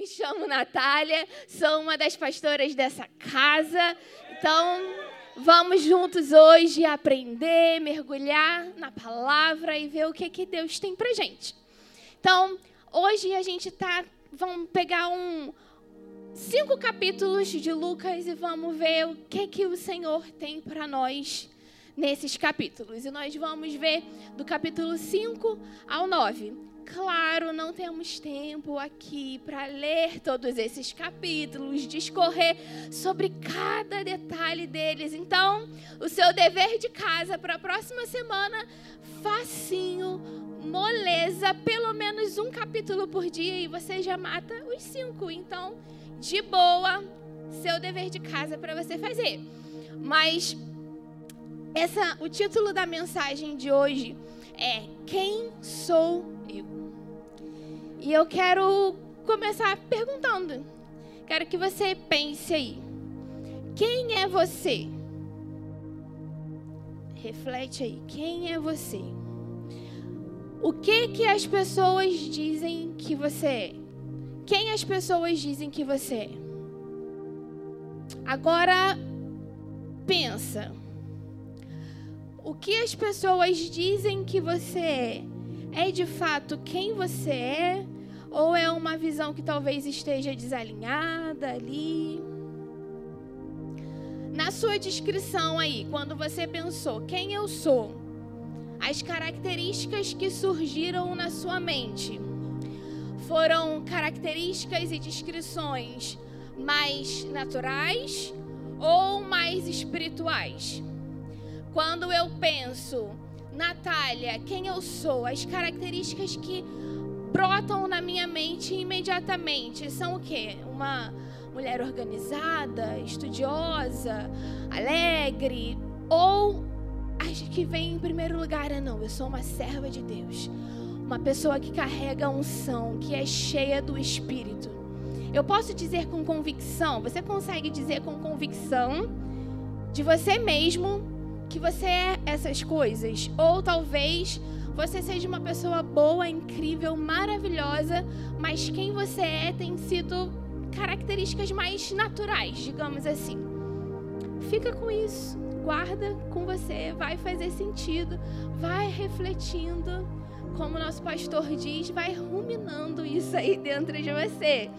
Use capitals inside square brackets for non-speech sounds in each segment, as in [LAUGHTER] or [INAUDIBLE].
Me chamo Natália, sou uma das pastoras dessa casa. Então, vamos juntos hoje aprender, mergulhar na palavra e ver o que, que Deus tem pra gente. Então, hoje a gente tá. Vamos pegar um, cinco capítulos de Lucas e vamos ver o que, que o Senhor tem para nós nesses capítulos. E nós vamos ver do capítulo 5 ao 9. Claro, não temos tempo aqui para ler todos esses capítulos, discorrer sobre cada detalhe deles. Então, o seu dever de casa para a próxima semana, facinho, moleza, pelo menos um capítulo por dia e você já mata os cinco. Então, de boa, seu dever de casa para você fazer. Mas essa, o título da mensagem de hoje é Quem sou eu? E eu quero começar perguntando. Quero que você pense aí. Quem é você? Reflete aí. Quem é você? O que que as pessoas dizem que você é? Quem as pessoas dizem que você é? Agora pensa. O que as pessoas dizem que você é? É de fato quem você é? Ou é uma visão que talvez esteja desalinhada ali? Na sua descrição aí, quando você pensou quem eu sou, as características que surgiram na sua mente foram características e descrições mais naturais ou mais espirituais? Quando eu penso, Natália, quem eu sou, as características que brotam na minha mente imediatamente são o quê? Uma mulher organizada, estudiosa, alegre, ou as que vem em primeiro lugar é não, eu sou uma serva de Deus, uma pessoa que carrega unção, que é cheia do Espírito. Eu posso dizer com convicção, você consegue dizer com convicção de você mesmo que você é essas coisas, ou talvez você seja uma pessoa boa, incrível, maravilhosa, mas quem você é tem sido características mais naturais, digamos assim. Fica com isso, guarda com você, vai fazer sentido, vai refletindo, como nosso pastor diz, vai ruminando isso aí dentro de você.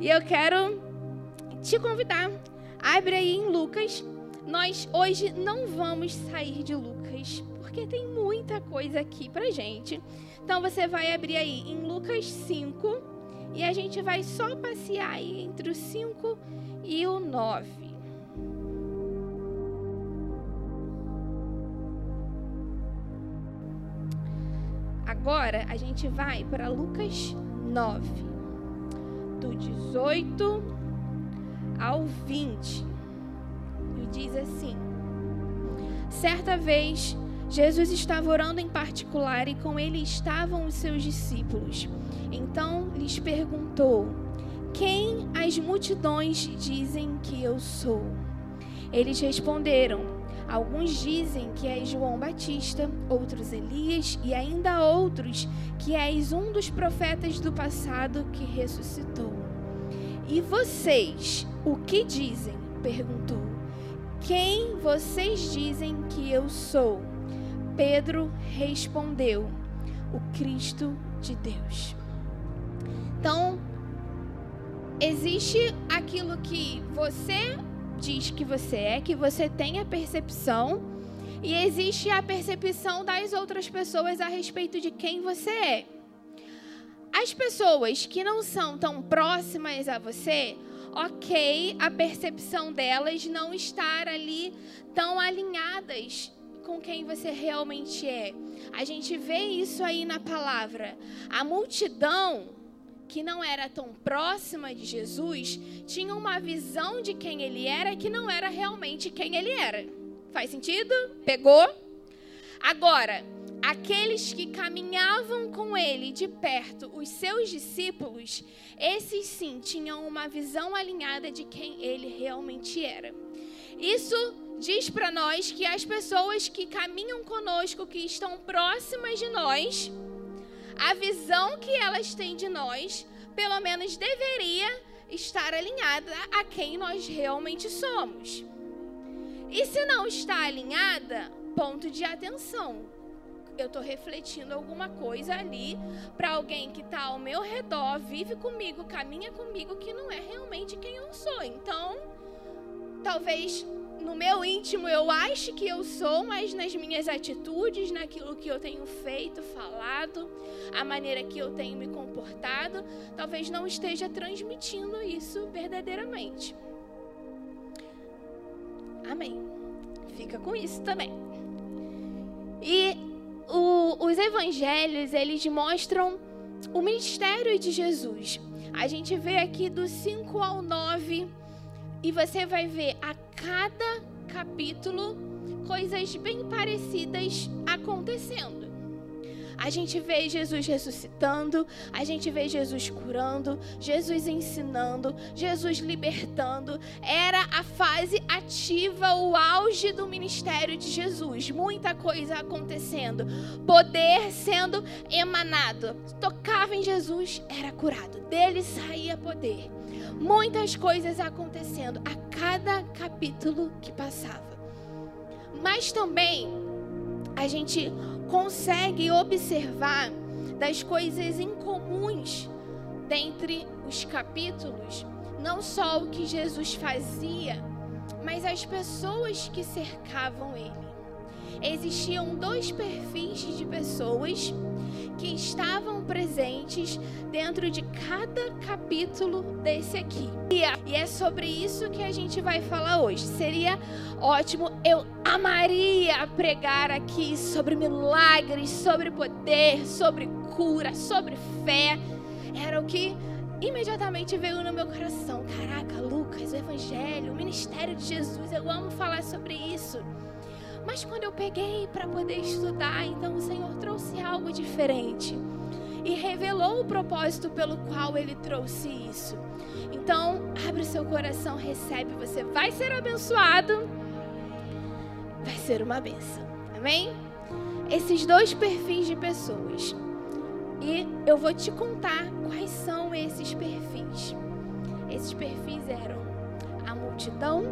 E eu quero te convidar, abre aí em Lucas. Nós hoje não vamos sair de Lucas, porque tem muita coisa aqui pra gente. Então você vai abrir aí em Lucas 5 e a gente vai só passear aí entre o 5 e o 9. Agora a gente vai para Lucas 9, do 18 ao 20. E diz assim: Certa vez Jesus estava orando em particular e com ele estavam os seus discípulos. Então lhes perguntou: Quem as multidões dizem que eu sou? Eles responderam: Alguns dizem que és João Batista, outros Elias e ainda outros que és um dos profetas do passado que ressuscitou. E vocês, o que dizem? perguntou. Quem vocês dizem que eu sou? Pedro respondeu: O Cristo de Deus. Então, existe aquilo que você diz que você é, que você tem a percepção, e existe a percepção das outras pessoas a respeito de quem você é. As pessoas que não são tão próximas a você, ok, a percepção delas não estar ali tão alinhadas com quem você realmente é. A gente vê isso aí na palavra. A multidão que não era tão próxima de Jesus tinha uma visão de quem ele era que não era realmente quem ele era. Faz sentido? Pegou? Agora, aqueles que caminhavam com ele de perto, os seus discípulos, esses sim tinham uma visão alinhada de quem ele realmente era. Isso diz para nós que as pessoas que caminham conosco, que estão próximas de nós, a visão que elas têm de nós pelo menos deveria estar alinhada a quem nós realmente somos. E se não está alinhada, ponto de atenção. Eu estou refletindo alguma coisa ali para alguém que está ao meu redor, vive comigo, caminha comigo, que não é realmente quem eu sou. Então, talvez no meu íntimo eu ache que eu sou, mas nas minhas atitudes, naquilo que eu tenho feito, falado, a maneira que eu tenho me comportado, talvez não esteja transmitindo isso verdadeiramente. Amém. Fica com isso também. E o, os evangelhos, eles mostram o ministério de Jesus. A gente vê aqui do 5 ao 9 e você vai ver a cada capítulo coisas bem parecidas acontecendo. A gente vê Jesus ressuscitando, a gente vê Jesus curando, Jesus ensinando, Jesus libertando. Era a fase ativa, o auge do ministério de Jesus. Muita coisa acontecendo, poder sendo emanado. Tocava em Jesus, era curado. Dele saía poder. Muitas coisas acontecendo a cada capítulo que passava. Mas também a gente consegue observar das coisas incomuns dentre os capítulos, não só o que Jesus fazia, mas as pessoas que cercavam ele. Existiam dois perfis de pessoas que estavam presentes dentro de cada capítulo desse aqui. E é sobre isso que a gente vai falar hoje. Seria ótimo, eu amaria pregar aqui sobre milagres, sobre poder, sobre cura, sobre fé. Era o que imediatamente veio no meu coração. Caraca, Lucas, o Evangelho, o ministério de Jesus, eu amo falar sobre isso. Mas quando eu peguei para poder estudar, então o Senhor trouxe algo diferente e revelou o propósito pelo qual ele trouxe isso. Então, abre o seu coração, recebe, você vai ser abençoado. Vai ser uma benção. Amém? Esses dois perfis de pessoas. E eu vou te contar quais são esses perfis. Esses perfis eram a multidão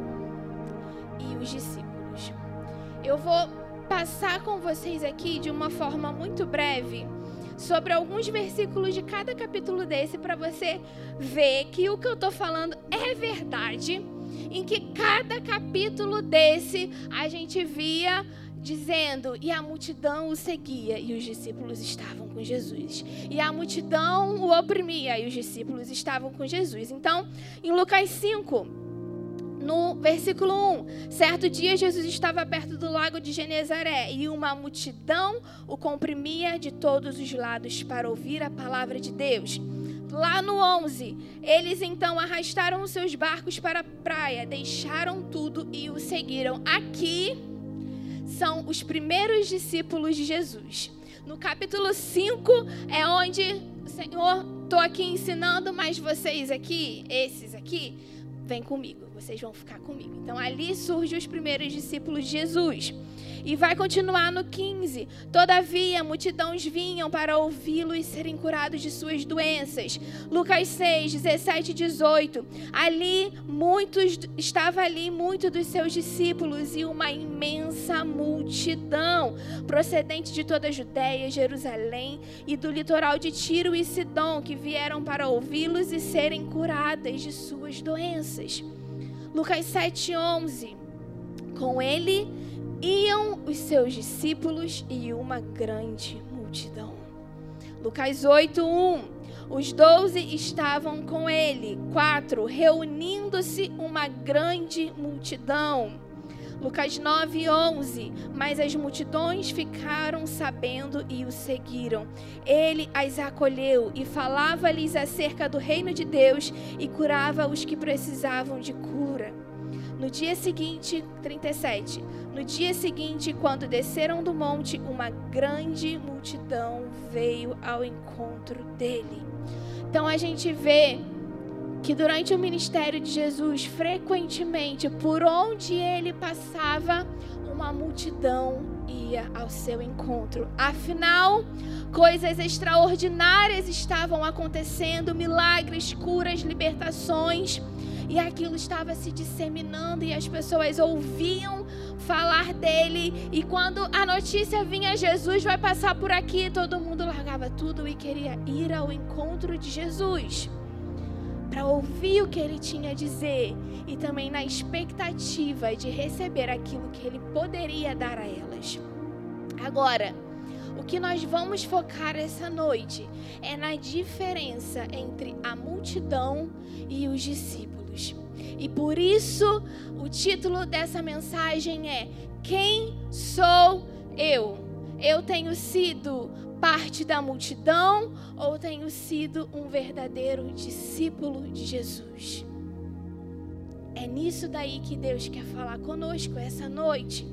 e os discípulos. Eu vou passar com vocês aqui de uma forma muito breve sobre alguns versículos de cada capítulo desse para você ver que o que eu estou falando é verdade. Em que cada capítulo desse a gente via dizendo: E a multidão o seguia, e os discípulos estavam com Jesus. E a multidão o oprimia, e os discípulos estavam com Jesus. Então, em Lucas 5, no versículo 1, certo dia Jesus estava perto do lago de Genezaré e uma multidão o comprimia de todos os lados para ouvir a palavra de Deus. Lá no 11, eles então arrastaram os seus barcos para a praia, deixaram tudo e o seguiram. Aqui são os primeiros discípulos de Jesus. No capítulo 5 é onde Senhor, estou aqui ensinando, mas vocês aqui, esses aqui, vem comigo, vocês vão ficar comigo. Então ali surgem os primeiros discípulos de Jesus. E vai continuar no 15. Todavia, multidões vinham para ouvi-lo e serem curados de suas doenças. Lucas 6, 17 e 18. Ali, muitos, estava ali muitos dos seus discípulos e uma imensa multidão, procedente de toda a Judéia, Jerusalém e do litoral de Tiro e Sidom, que vieram para ouvi-los e serem curadas de suas doenças. Lucas 7, 11. Com ele iam os seus discípulos e uma grande multidão. Lucas 8, 1. Os doze estavam com ele. 4. Reunindo-se uma grande multidão. Lucas 9, 11. Mas as multidões ficaram sabendo e o seguiram. Ele as acolheu e falava-lhes acerca do reino de Deus e curava os que precisavam de cura. No dia seguinte, 37. No dia seguinte, quando desceram do monte, uma grande multidão veio ao encontro dele. Então a gente vê que durante o ministério de Jesus, frequentemente, por onde ele passava, uma multidão ia ao seu encontro. Afinal, coisas extraordinárias estavam acontecendo, milagres, curas, libertações, e aquilo estava se disseminando e as pessoas ouviam falar dele. E quando a notícia vinha, Jesus vai passar por aqui, todo mundo largava tudo e queria ir ao encontro de Jesus para ouvir o que ele tinha a dizer e também na expectativa de receber aquilo que ele poderia dar a elas. Agora, o que nós vamos focar essa noite é na diferença entre a multidão e os discípulos. E por isso, o título dessa mensagem é: Quem sou eu? Eu tenho sido parte da multidão ou tenho sido um verdadeiro discípulo de Jesus? É nisso daí que Deus quer falar conosco essa noite.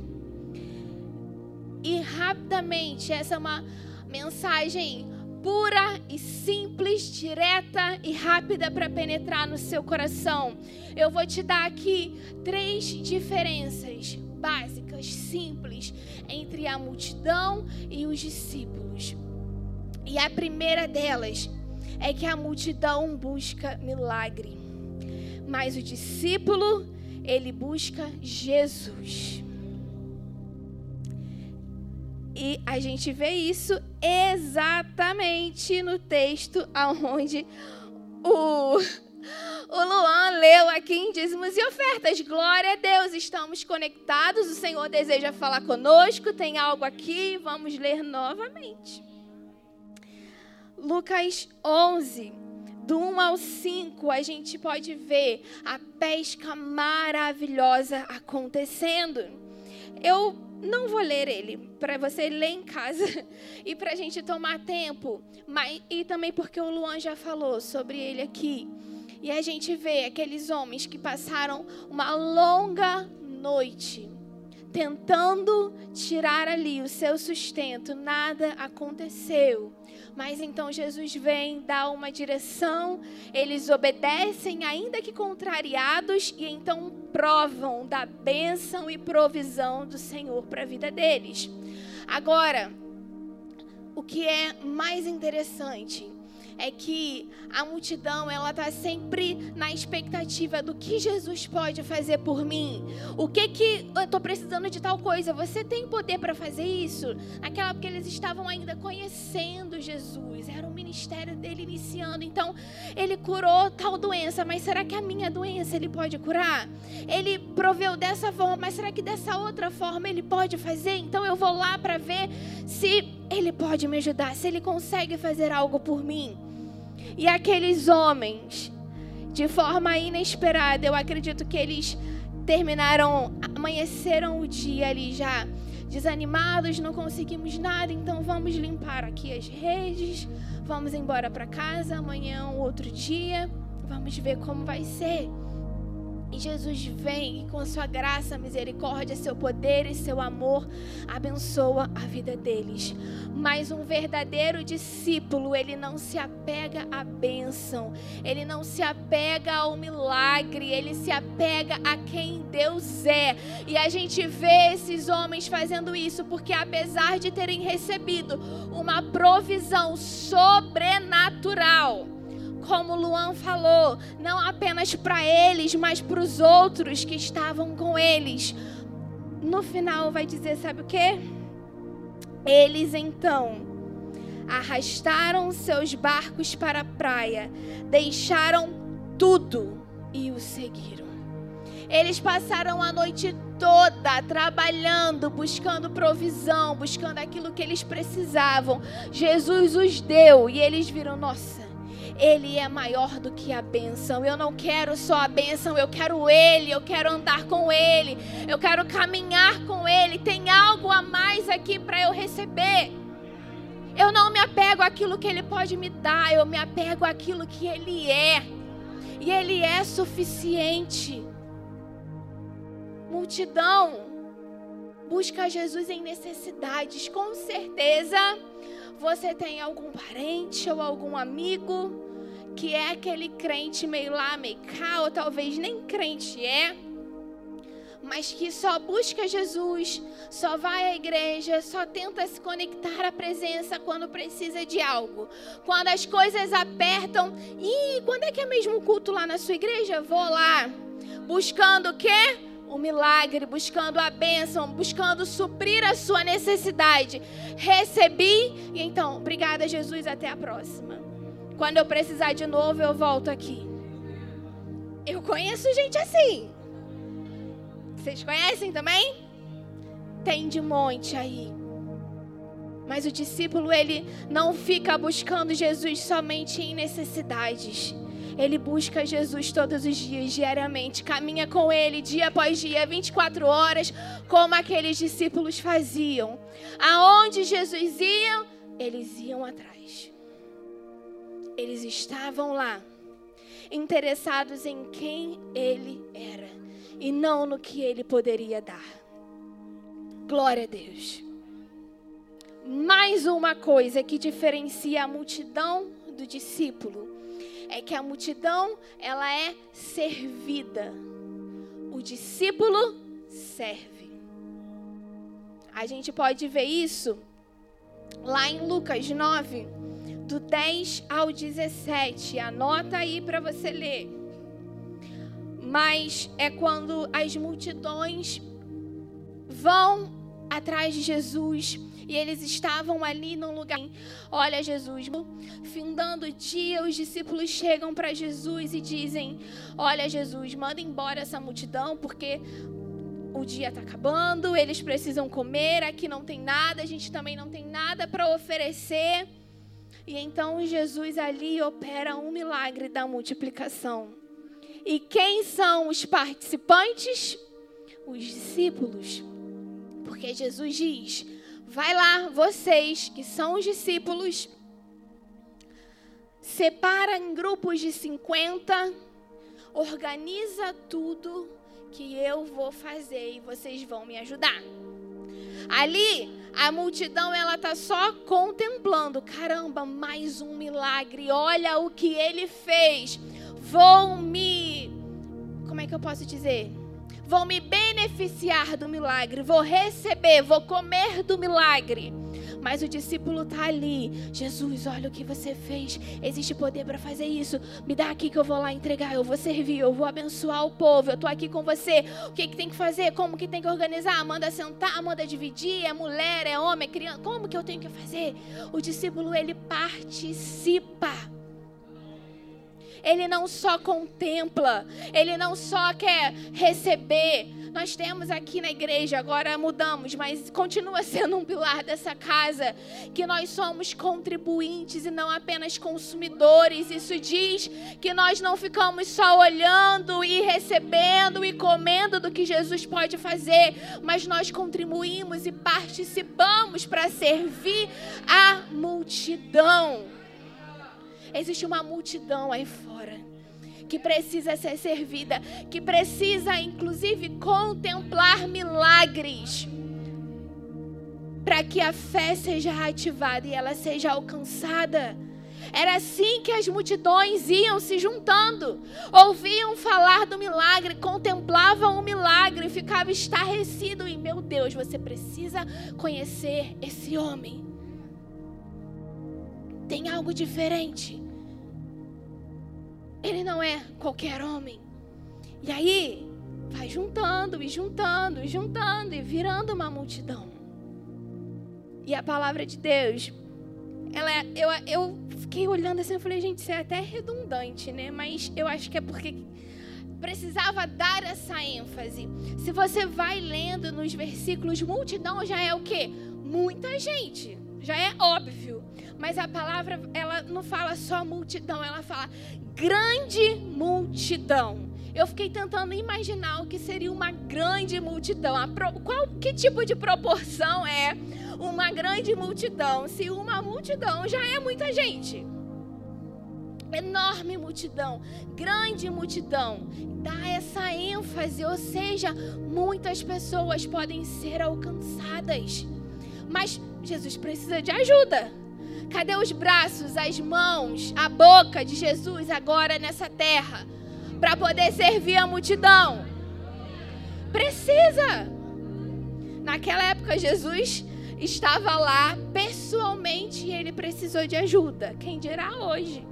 E rapidamente, essa é uma mensagem pura e simples, direta e rápida para penetrar no seu coração. Eu vou te dar aqui três diferenças básicas, simples, entre a multidão e os discípulos. E a primeira delas é que a multidão busca milagre, mas o discípulo, ele busca Jesus. E a gente vê isso exatamente no texto aonde o, [GASPS] o Luan leu aqui em dízimos e ofertas. Glória a Deus, estamos conectados. O Senhor deseja falar conosco. Tem algo aqui, vamos ler novamente. Lucas 11, do 1 ao 5, a gente pode ver a pesca maravilhosa acontecendo. Eu não vou ler ele, para você ler em casa [LAUGHS] e para a gente tomar tempo, mas, e também porque o Luan já falou sobre ele aqui. E a gente vê aqueles homens que passaram uma longa noite tentando tirar ali o seu sustento, nada aconteceu. Mas então Jesus vem, dá uma direção, eles obedecem, ainda que contrariados, e então provam da bênção e provisão do Senhor para a vida deles. Agora, o que é mais interessante é que a multidão ela está sempre na expectativa do que Jesus pode fazer por mim. O que que eu estou precisando de tal coisa? Você tem poder para fazer isso? Naquela porque eles estavam ainda conhecendo Jesus, era o ministério dele iniciando. Então ele curou tal doença, mas será que a minha doença ele pode curar? Ele proveu dessa forma, mas será que dessa outra forma ele pode fazer? Então eu vou lá para ver se ele pode me ajudar, se ele consegue fazer algo por mim. E aqueles homens, de forma inesperada, eu acredito que eles terminaram, amanheceram o dia ali já desanimados, não conseguimos nada, então vamos limpar aqui as redes, vamos embora para casa, amanhã um outro dia, vamos ver como vai ser. E Jesus vem e com sua graça, misericórdia, seu poder e seu amor abençoa a vida deles. Mas um verdadeiro discípulo, ele não se apega à bênção, ele não se apega ao milagre, ele se apega a quem Deus é. E a gente vê esses homens fazendo isso porque apesar de terem recebido uma provisão sobrenatural, como Luan falou, não apenas para eles, mas para os outros que estavam com eles. No final vai dizer, sabe o que? Eles então arrastaram seus barcos para a praia, deixaram tudo e o seguiram. Eles passaram a noite toda trabalhando, buscando provisão, buscando aquilo que eles precisavam. Jesus os deu e eles viram, nossa, ele é maior do que a bênção. Eu não quero só a bênção, eu quero Ele, eu quero andar com Ele, eu quero caminhar com Ele. Tem algo a mais aqui para eu receber. Eu não me apego àquilo que Ele pode me dar, eu me apego àquilo que Ele é. E Ele é suficiente. Multidão busca Jesus em necessidades, com certeza. Você tem algum parente ou algum amigo que é aquele crente meio lá, meio cá, ou talvez nem crente é, mas que só busca Jesus, só vai à igreja, só tenta se conectar à presença quando precisa de algo. Quando as coisas apertam, e quando é que é mesmo o culto lá na sua igreja? Vou lá. Buscando o quê? O milagre, buscando a bênção, buscando suprir a sua necessidade. Recebi, e então, obrigada, Jesus, até a próxima. Quando eu precisar de novo, eu volto aqui. Eu conheço gente assim. Vocês conhecem também? Tem de monte aí. Mas o discípulo, ele não fica buscando Jesus somente em necessidades. Ele busca Jesus todos os dias, diariamente, caminha com ele dia após dia, 24 horas, como aqueles discípulos faziam. Aonde Jesus ia, eles iam atrás. Eles estavam lá, interessados em quem ele era e não no que ele poderia dar. Glória a Deus. Mais uma coisa que diferencia a multidão do discípulo é que a multidão ela é servida. O discípulo serve. A gente pode ver isso lá em Lucas 9, do 10 ao 17. Anota aí para você ler mas é quando as multidões vão atrás de Jesus e eles estavam ali num lugar. Olha, Jesus, findando o dia, os discípulos chegam para Jesus e dizem: Olha, Jesus, manda embora essa multidão, porque o dia está acabando, eles precisam comer, aqui não tem nada, a gente também não tem nada para oferecer. E então Jesus ali opera um milagre da multiplicação. E quem são os participantes? Os discípulos. Porque Jesus diz: vai lá, vocês que são os discípulos, separa em grupos de 50, organiza tudo que eu vou fazer e vocês vão me ajudar. Ali, a multidão ela tá só contemplando, caramba, mais um milagre. Olha o que ele fez vão me. Como é que eu posso dizer? Vão me beneficiar do milagre, vou receber, vou comer do milagre. Mas o discípulo está ali. Jesus, olha o que você fez. Existe poder para fazer isso. Me dá aqui que eu vou lá entregar. Eu vou servir, eu vou abençoar o povo. Eu estou aqui com você. O que, que tem que fazer? Como que tem que organizar? Manda sentar, manda dividir. É mulher, é homem, é criança. Como que eu tenho que fazer? O discípulo, ele participa. Ele não só contempla, ele não só quer receber. Nós temos aqui na igreja, agora mudamos, mas continua [LAUGHS] sendo um pilar dessa casa, que nós somos contribuintes e não apenas consumidores. Isso diz que nós não ficamos só olhando e recebendo e comendo do que Jesus pode fazer, mas nós contribuímos e participamos para servir a multidão. Existe uma multidão aí fora que precisa ser servida, que precisa inclusive contemplar milagres para que a fé seja ativada e ela seja alcançada. Era assim que as multidões iam se juntando, ouviam falar do milagre, contemplavam o milagre, ficavam estarrecidos e meu Deus, você precisa conhecer esse homem tem algo diferente. Ele não é qualquer homem. E aí, vai juntando e juntando e juntando e virando uma multidão. E a palavra de Deus, ela, é, eu, eu fiquei olhando assim, eu falei, gente, isso é até redundante, né? Mas eu acho que é porque precisava dar essa ênfase. Se você vai lendo nos versículos, multidão já é o quê? Muita gente. Já é óbvio. Mas a palavra, ela não fala só multidão, ela fala grande multidão. Eu fiquei tentando imaginar o que seria uma grande multidão. Pro, qual, que tipo de proporção é uma grande multidão? Se uma multidão já é muita gente. Enorme multidão, grande multidão, dá essa ênfase, ou seja, muitas pessoas podem ser alcançadas. Mas Jesus precisa de ajuda. Cadê os braços, as mãos, a boca de Jesus agora nessa terra? Para poder servir a multidão. Precisa! Naquela época, Jesus estava lá pessoalmente e ele precisou de ajuda. Quem dirá hoje?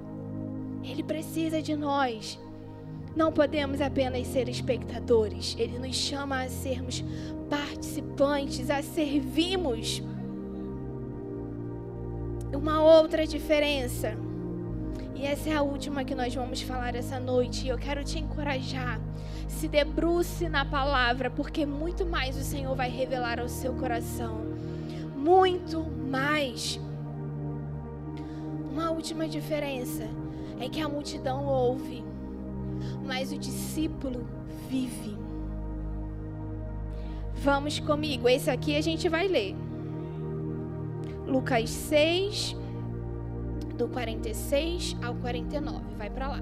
Ele precisa de nós. Não podemos apenas ser espectadores. Ele nos chama a sermos participantes, a servirmos. Uma outra diferença. E essa é a última que nós vamos falar essa noite. E eu quero te encorajar. Se debruce na palavra, porque muito mais o Senhor vai revelar ao seu coração. Muito mais. Uma última diferença é que a multidão ouve, mas o discípulo vive. Vamos comigo, esse aqui a gente vai ler. Lucas 6, do 46 ao 49. Vai para lá.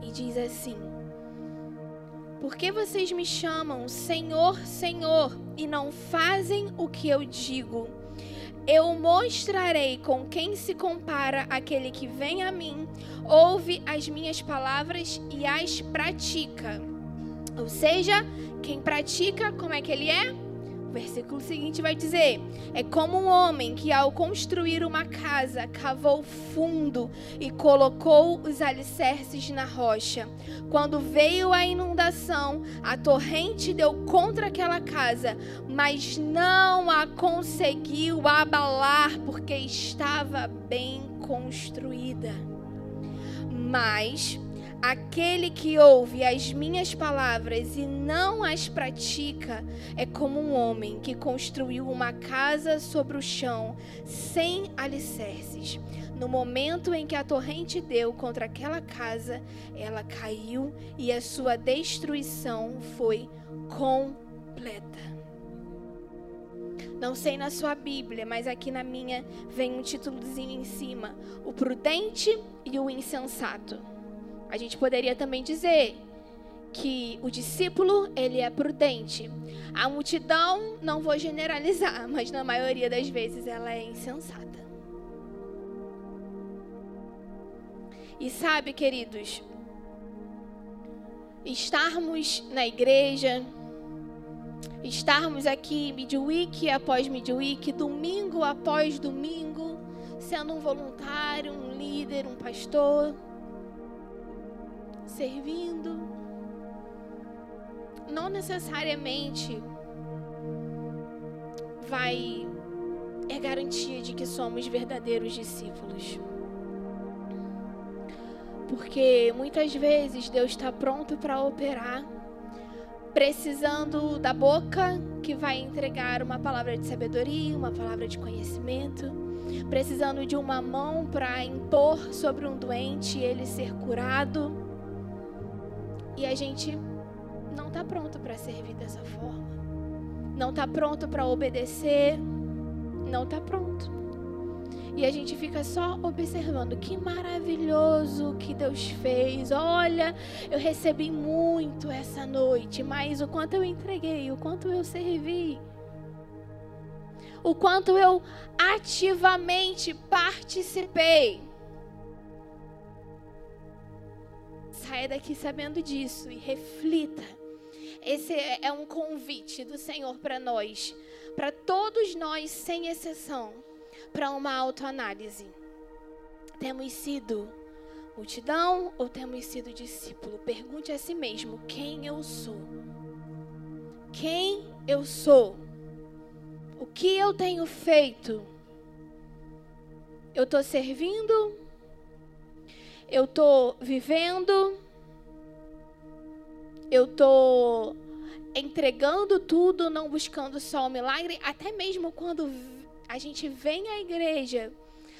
E diz assim: Por que vocês me chamam Senhor, Senhor, e não fazem o que eu digo? Eu mostrarei com quem se compara aquele que vem a mim, ouve as minhas palavras e as pratica. Ou seja, quem pratica, como é que ele é? O versículo seguinte vai dizer: É como um homem que, ao construir uma casa, cavou fundo e colocou os alicerces na rocha. Quando veio a inundação, a torrente deu contra aquela casa, mas não a conseguiu abalar, porque estava bem construída. Mas Aquele que ouve as minhas palavras e não as pratica é como um homem que construiu uma casa sobre o chão, sem alicerces. No momento em que a torrente deu contra aquela casa, ela caiu e a sua destruição foi completa. Não sei na sua Bíblia, mas aqui na minha vem um títulozinho em cima: O prudente e o insensato. A gente poderia também dizer que o discípulo, ele é prudente. A multidão, não vou generalizar, [LAUGHS] mas na maioria das vezes ela é insensata. E sabe, queridos, estarmos na igreja, estarmos aqui midweek após midweek, domingo após domingo, sendo um voluntário, um líder, um pastor, servindo, não necessariamente vai é garantia de que somos verdadeiros discípulos. Porque muitas vezes Deus está pronto para operar, precisando da boca que vai entregar uma palavra de sabedoria, uma palavra de conhecimento, precisando de uma mão para impor sobre um doente e ele ser curado e a gente não está pronto para servir dessa forma. Não está pronto para obedecer. Não está pronto. E a gente fica só observando que maravilhoso que Deus fez. Olha, eu recebi muito essa noite, mas o quanto eu entreguei, o quanto eu servi. O quanto eu ativamente participei. Saia daqui sabendo disso e reflita. Esse é, é um convite do Senhor para nós, para todos nós, sem exceção, para uma autoanálise. Temos sido multidão ou temos sido discípulo? Pergunte a si mesmo: quem eu sou? Quem eu sou? O que eu tenho feito? Eu estou servindo eu estou vivendo, eu estou entregando tudo, não buscando só o milagre, até mesmo quando a gente vem à igreja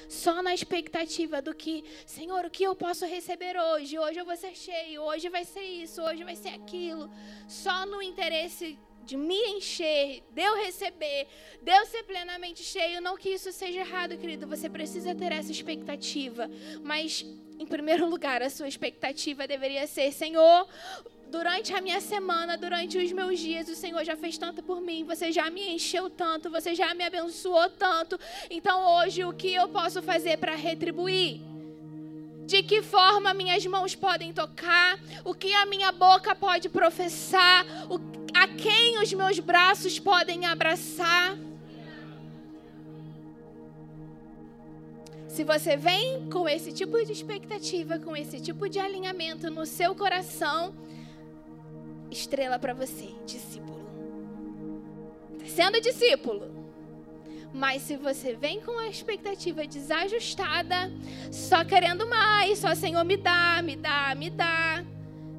só na expectativa do que, Senhor, o que eu posso receber hoje? Hoje eu vou ser cheio, hoje vai ser isso, hoje vai ser aquilo. Só no interesse de me encher, de eu receber, de eu ser plenamente cheio. Não que isso seja errado, querido. Você precisa ter essa expectativa. Mas em primeiro [LAUGHS] lugar, a sua expectativa deveria ser: Senhor, durante a minha semana, durante os meus dias, o Senhor já fez tanto por mim, você já me encheu tanto, você já me abençoou tanto. Então hoje, o que eu posso fazer para retribuir? de que forma minhas mãos podem tocar, o que a minha boca pode professar, o, a quem os meus braços podem abraçar. Se você vem com esse tipo de expectativa, com esse tipo de alinhamento no seu coração, estrela para você, discípulo. Tá sendo discípulo. Mas se você vem com a expectativa desajustada, só querendo mais, só Senhor me dá, me dá, me dá.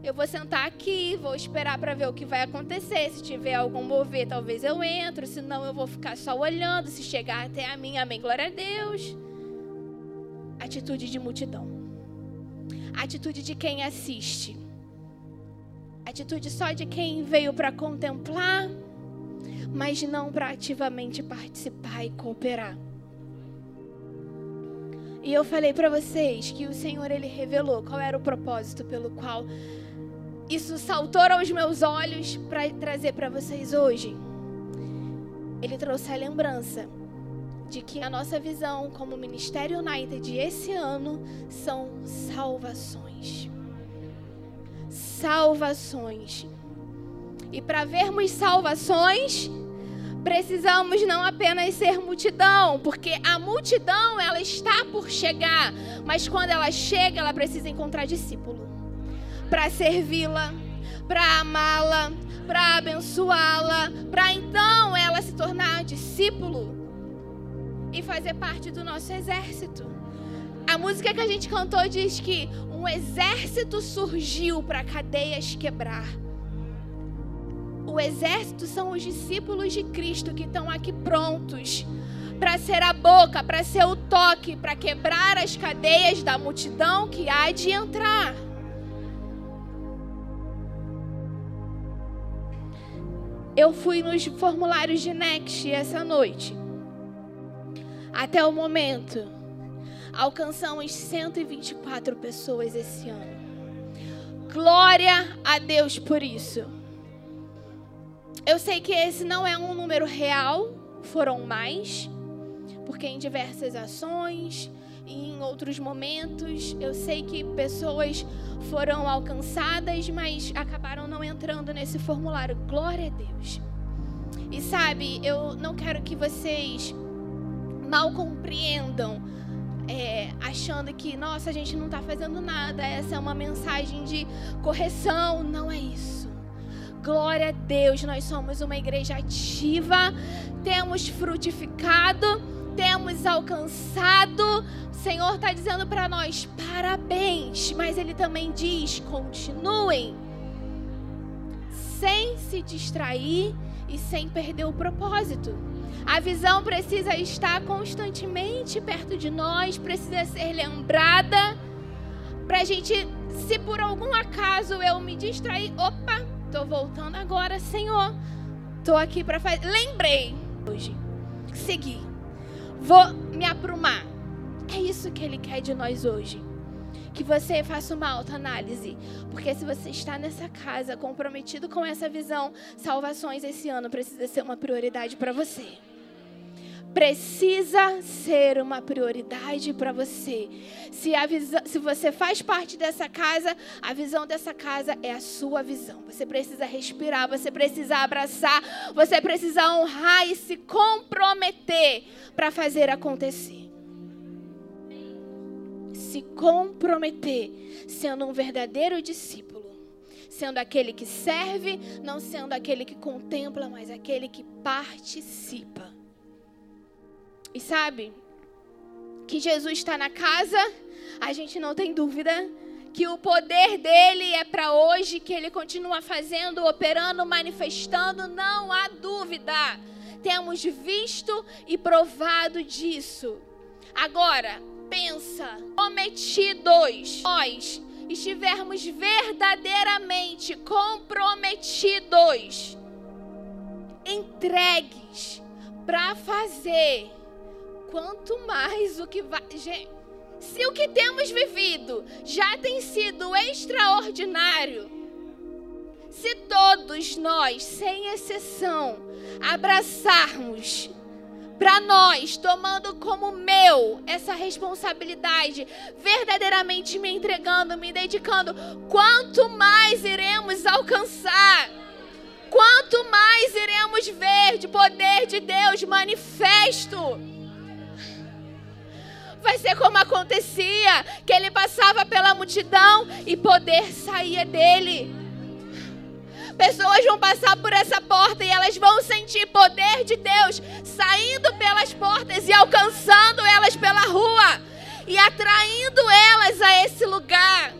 Eu vou sentar aqui, vou esperar para ver o que vai acontecer. Se tiver algum mover, talvez eu entro. Se não, eu vou ficar só olhando. Se chegar até a mim, amém, glória a Deus. Atitude de multidão. Atitude de quem assiste. Atitude só de quem veio para contemplar mas não para ativamente participar e cooperar. E eu falei para vocês que o Senhor ele revelou qual era o propósito pelo qual isso saltou aos meus olhos para trazer para vocês hoje. Ele trouxe a lembrança de que a nossa visão como Ministério United esse ano são salvações. Salvações. E para vermos salvações, precisamos não apenas ser multidão, porque a multidão ela está por chegar, mas quando ela chega, ela precisa encontrar discípulo para servi-la, para amá-la, para abençoá-la, para então ela se tornar discípulo e fazer parte do nosso exército. A música que a gente cantou diz que um exército surgiu para cadeias quebrar o exército são os discípulos de Cristo que estão aqui prontos para ser a boca, para ser o toque, para quebrar as cadeias da multidão que há de entrar. Eu fui nos formulários de Next essa noite. Até o momento, alcançamos 124 pessoas esse ano. Glória a Deus por isso. Eu sei que esse não é um número real, foram mais, porque em diversas ações em outros momentos eu sei que pessoas foram alcançadas, mas acabaram não entrando nesse formulário. Glória a Deus. E sabe, eu não quero que vocês mal compreendam, é, achando que, nossa, a gente não está fazendo nada, essa é uma mensagem de correção. Não é isso. Glória a Deus, nós somos uma igreja ativa, temos frutificado, temos alcançado. O Senhor está dizendo para nós: parabéns, mas Ele também diz: continuem, sem se distrair e sem perder o propósito. A visão precisa estar constantemente perto de nós, precisa ser lembrada, para a gente, se por algum acaso eu me distrair, opa, Tô voltando agora, Senhor. Tô aqui para fazer. Lembrei hoje. Seguir. Vou me aprumar. É isso que Ele quer de nós hoje. Que você faça uma autoanálise. Porque se você está nessa casa comprometido com essa visão, salvações esse ano precisa ser uma prioridade para você precisa ser uma prioridade para você. Se, a visão, se você faz parte dessa casa, a visão dessa casa é a sua visão. Você precisa respirar, você precisa abraçar, você precisa honrar e se comprometer para fazer acontecer. Se comprometer, sendo um verdadeiro discípulo sendo aquele que serve, não sendo aquele que contempla, mas aquele que participa. E sabe que Jesus está na casa, a gente não tem dúvida que o poder dele é para hoje, que ele continua fazendo, operando, manifestando, não há dúvida. Temos visto e provado disso. Agora, pensa, prometidos, nós estivermos verdadeiramente comprometidos, entregues para fazer quanto mais o que vai. Se o que temos vivido já tem sido extraordinário, se todos nós, sem exceção, abraçarmos para nós, tomando como meu eu essa responsabilidade, verdadeiramente me entregando, me dedicando, quanto mais iremos alcançar. Quanto mais iremos ver de poder de Deus manifesto. Vai ser como acontecia, que ele passava pela multidão e poder saía dele. Pessoas vão passar por essa porta e elas vão sentir poder de Deus saindo pelas portas e alcançando elas pela rua e atraindo elas a esse lugar.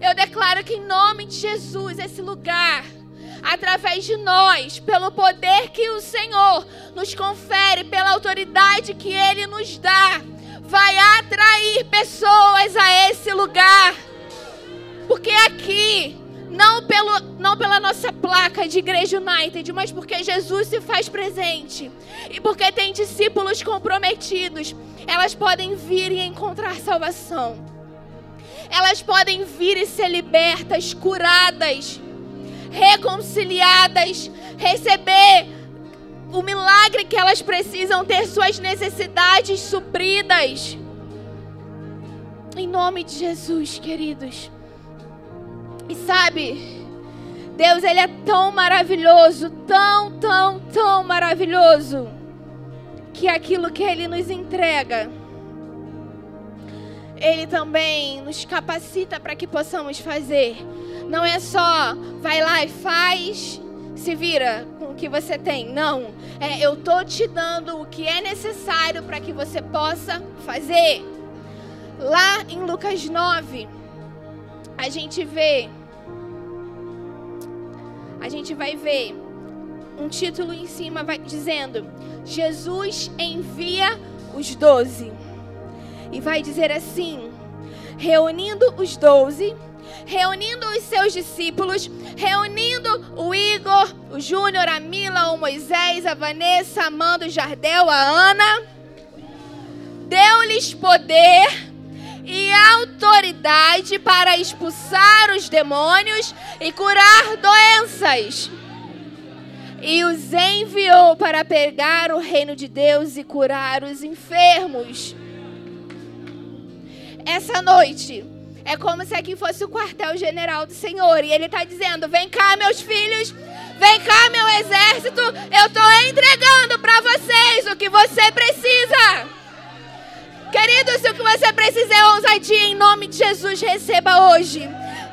Eu declaro que em nome de Jesus, esse lugar, através de nós, pelo poder que o Senhor nos confere, pela autoridade que Ele nos dá, vai atrair pessoas a esse lugar. Porque aqui não, pelo, não pela nossa placa de Igreja United, mas porque Jesus se faz presente. E porque tem discípulos comprometidos. Elas podem vir e encontrar salvação. Elas podem vir e ser libertas, curadas, reconciliadas, receber o milagre que elas precisam, ter suas necessidades supridas. Em nome de Jesus, queridos. E sabe, Deus, Ele é tão maravilhoso, tão, tão, tão maravilhoso, que aquilo que Ele nos entrega, Ele também nos capacita para que possamos fazer. Não é só vai lá e faz, se vira com o que você tem. Não. É eu tô te dando o que é necessário para que você possa fazer. Lá em Lucas 9, a gente vê a gente vai ver um título em cima vai dizendo: Jesus envia os doze. E vai dizer assim: reunindo os doze, reunindo os seus discípulos, reunindo o Igor, o Júnior, a Mila, o Moisés, a Vanessa, a Amanda, o Jardel, a Ana, deu-lhes poder e autoridade para expulsar os demônios e curar doenças. E os enviou para pegar o reino de Deus e curar os enfermos. Essa noite é como se aqui fosse o quartel-general do Senhor. E Ele está dizendo: Vem cá, meus filhos. Vem cá, meu exército. Eu estou entregando para vocês o que você precisa. Querido, se o que você precisa é ousadia, em nome de Jesus, receba hoje.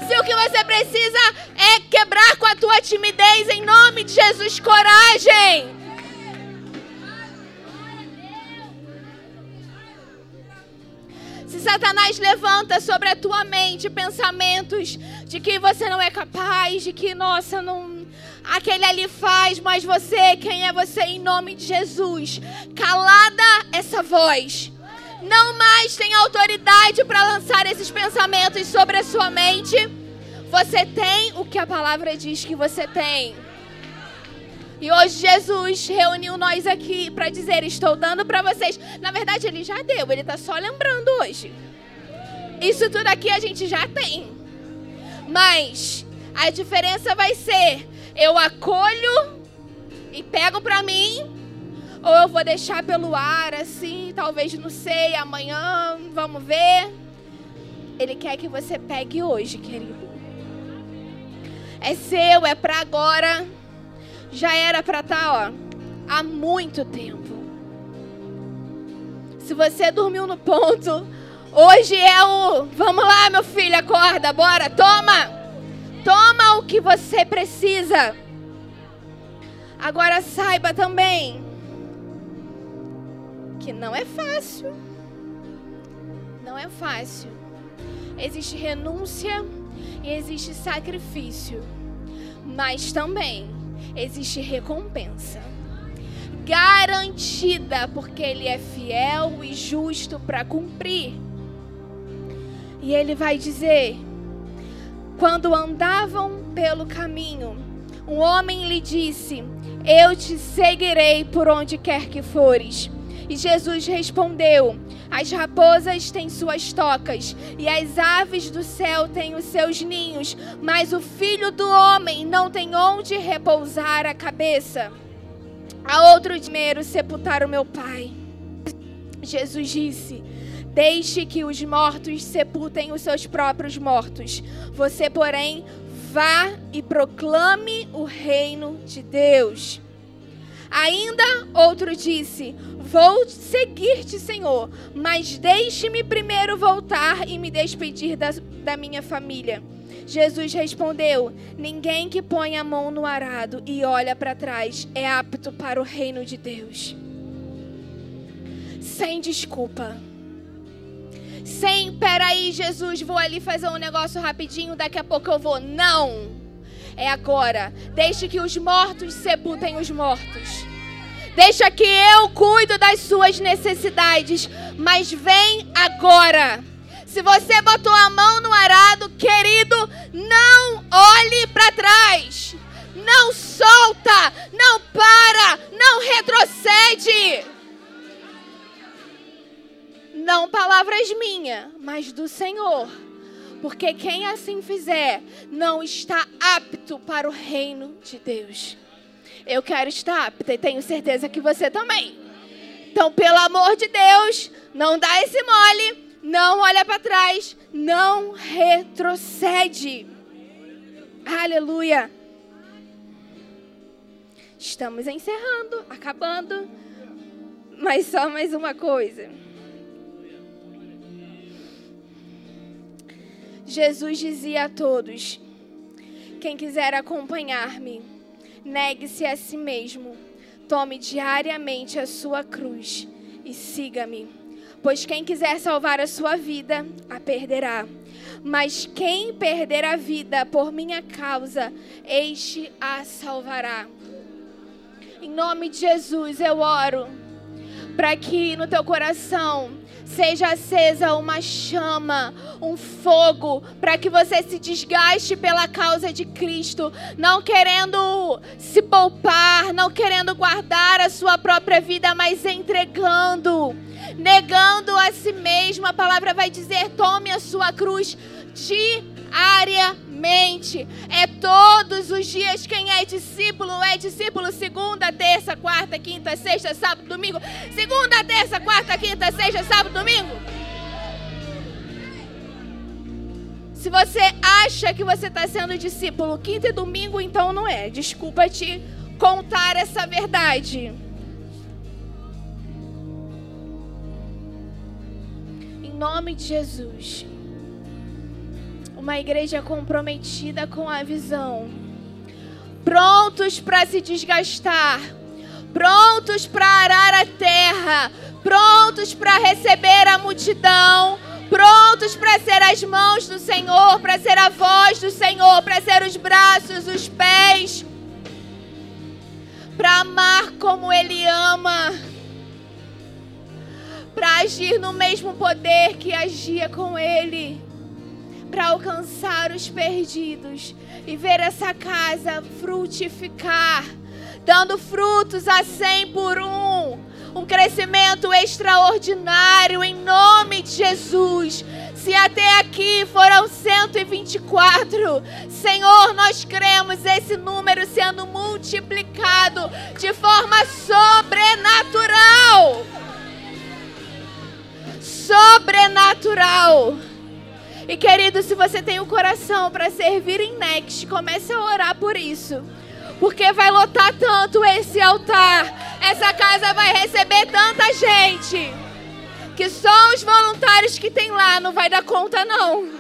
Se o que você precisa é quebrar com a tua timidez, em nome de Jesus, coragem. Se Satanás levanta sobre a tua mente pensamentos de que você não é capaz, de que, nossa, não, aquele ali faz, mas você, quem é você em nome de Jesus? Calada essa voz não mais tem autoridade para lançar esses pensamentos sobre a sua mente. Você tem o que a palavra diz que você tem. E hoje Jesus reuniu nós aqui para dizer: Estou dando para vocês. Na verdade, ele já deu, ele está só lembrando hoje. Isso tudo aqui a gente já tem. Mas a diferença vai ser: eu acolho e pego para mim ou eu vou deixar pelo ar assim, talvez não sei, amanhã, vamos ver. Ele quer que você pegue hoje, querido. É seu, é para agora. Já era para estar, tá, ó, há muito tempo. Se você dormiu no ponto, hoje é o, vamos lá, meu filho, acorda, bora, toma. Toma o que você precisa. Agora saiba também que não é fácil. Não é fácil. Existe renúncia e existe sacrifício, mas também existe recompensa. Garantida, porque Ele é fiel e justo para cumprir. E Ele vai dizer: quando andavam pelo caminho, um homem lhe disse: Eu te seguirei por onde quer que fores. E Jesus respondeu: As raposas têm suas tocas, e as aves do céu têm os seus ninhos, mas o filho do homem não tem onde repousar a cabeça. A outro dinheiro sepultar o meu pai. Jesus disse: Deixe que os mortos sepultem os seus próprios mortos. Você, porém, vá e proclame o reino de Deus. Ainda outro disse: Vou seguir-te, Senhor, mas deixe-me primeiro voltar e me despedir da, da minha família. Jesus respondeu: Ninguém que põe a mão no arado e olha para trás é apto para o reino de Deus. Sem desculpa. Sem, peraí, Jesus, vou ali fazer um negócio rapidinho, daqui a pouco eu vou. Não! É agora. Deixe que os mortos sepultem os mortos. Deixa que eu cuido das suas necessidades. Mas vem agora. Se você botou a mão no arado, querido, não olhe para trás. Não solta, não para, não retrocede. Não palavras minhas, mas do Senhor. Porque quem assim fizer não está apto para o reino de Deus. Eu quero estar apta e tenho certeza que você também. Então, pelo amor de Deus, não dá esse mole não olha para trás, não retrocede. Aleluia. Estamos encerrando, acabando. Mas só mais uma coisa. Jesus dizia a todos: Quem quiser acompanhar-me, negue-se a si mesmo, tome diariamente a sua cruz e siga-me. Pois quem quiser salvar a sua vida, a perderá. Mas quem perder a vida por minha causa, este a salvará. Em nome de Jesus, eu oro para que no teu coração seja acesa uma chama, um fogo, para que você se desgaste pela causa de Cristo, não querendo se poupar, não querendo guardar a sua própria vida, mas entregando negando a si mesmo. A palavra vai dizer: tome a sua cruz diariamente. É todos os dias. Quem é discípulo é discípulo segunda, terça, quarta, quinta, sexta, sábado, domingo. Segunda, terça, quarta, quinta, sexta, sábado, domingo. Se você acha que você está sendo discípulo quinta e domingo, então não é. Desculpa te contar essa verdade. nome de Jesus. Uma igreja comprometida com a visão. Prontos para se desgastar. Prontos para arar a terra. Prontos para receber a multidão. Prontos para ser as mãos do Senhor, para ser a voz do Senhor, para ser os braços, os pés. Para amar como Ele ama para agir no mesmo poder que agia com Ele, para alcançar os perdidos e ver essa casa frutificar, dando frutos a cem por um, um crescimento extraordinário em nome de Jesus. Se até aqui foram 124, Senhor, nós cremos esse número sendo multiplicado de forma sobrenatural sobrenatural. E querido, se você tem o um coração para servir em Next, comece a orar por isso. Porque vai lotar tanto esse altar. Essa casa vai receber tanta gente. Que só os voluntários que tem lá não vai dar conta não.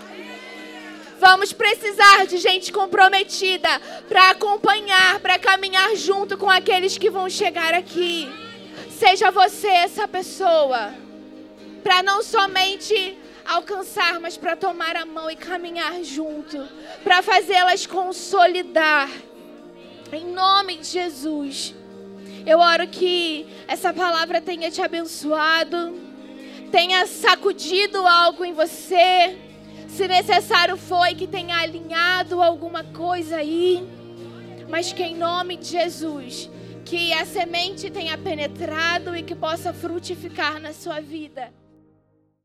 Vamos precisar de gente comprometida para acompanhar, para caminhar junto com aqueles que vão chegar aqui. Seja você essa pessoa para não somente alcançar, mas para tomar a mão e caminhar junto, para fazê-las consolidar. Em nome de Jesus. Eu oro que essa palavra tenha te abençoado, tenha sacudido algo em você. Se necessário foi que tenha alinhado alguma coisa aí, mas que em nome de Jesus, que a semente tenha penetrado e que possa frutificar na sua vida.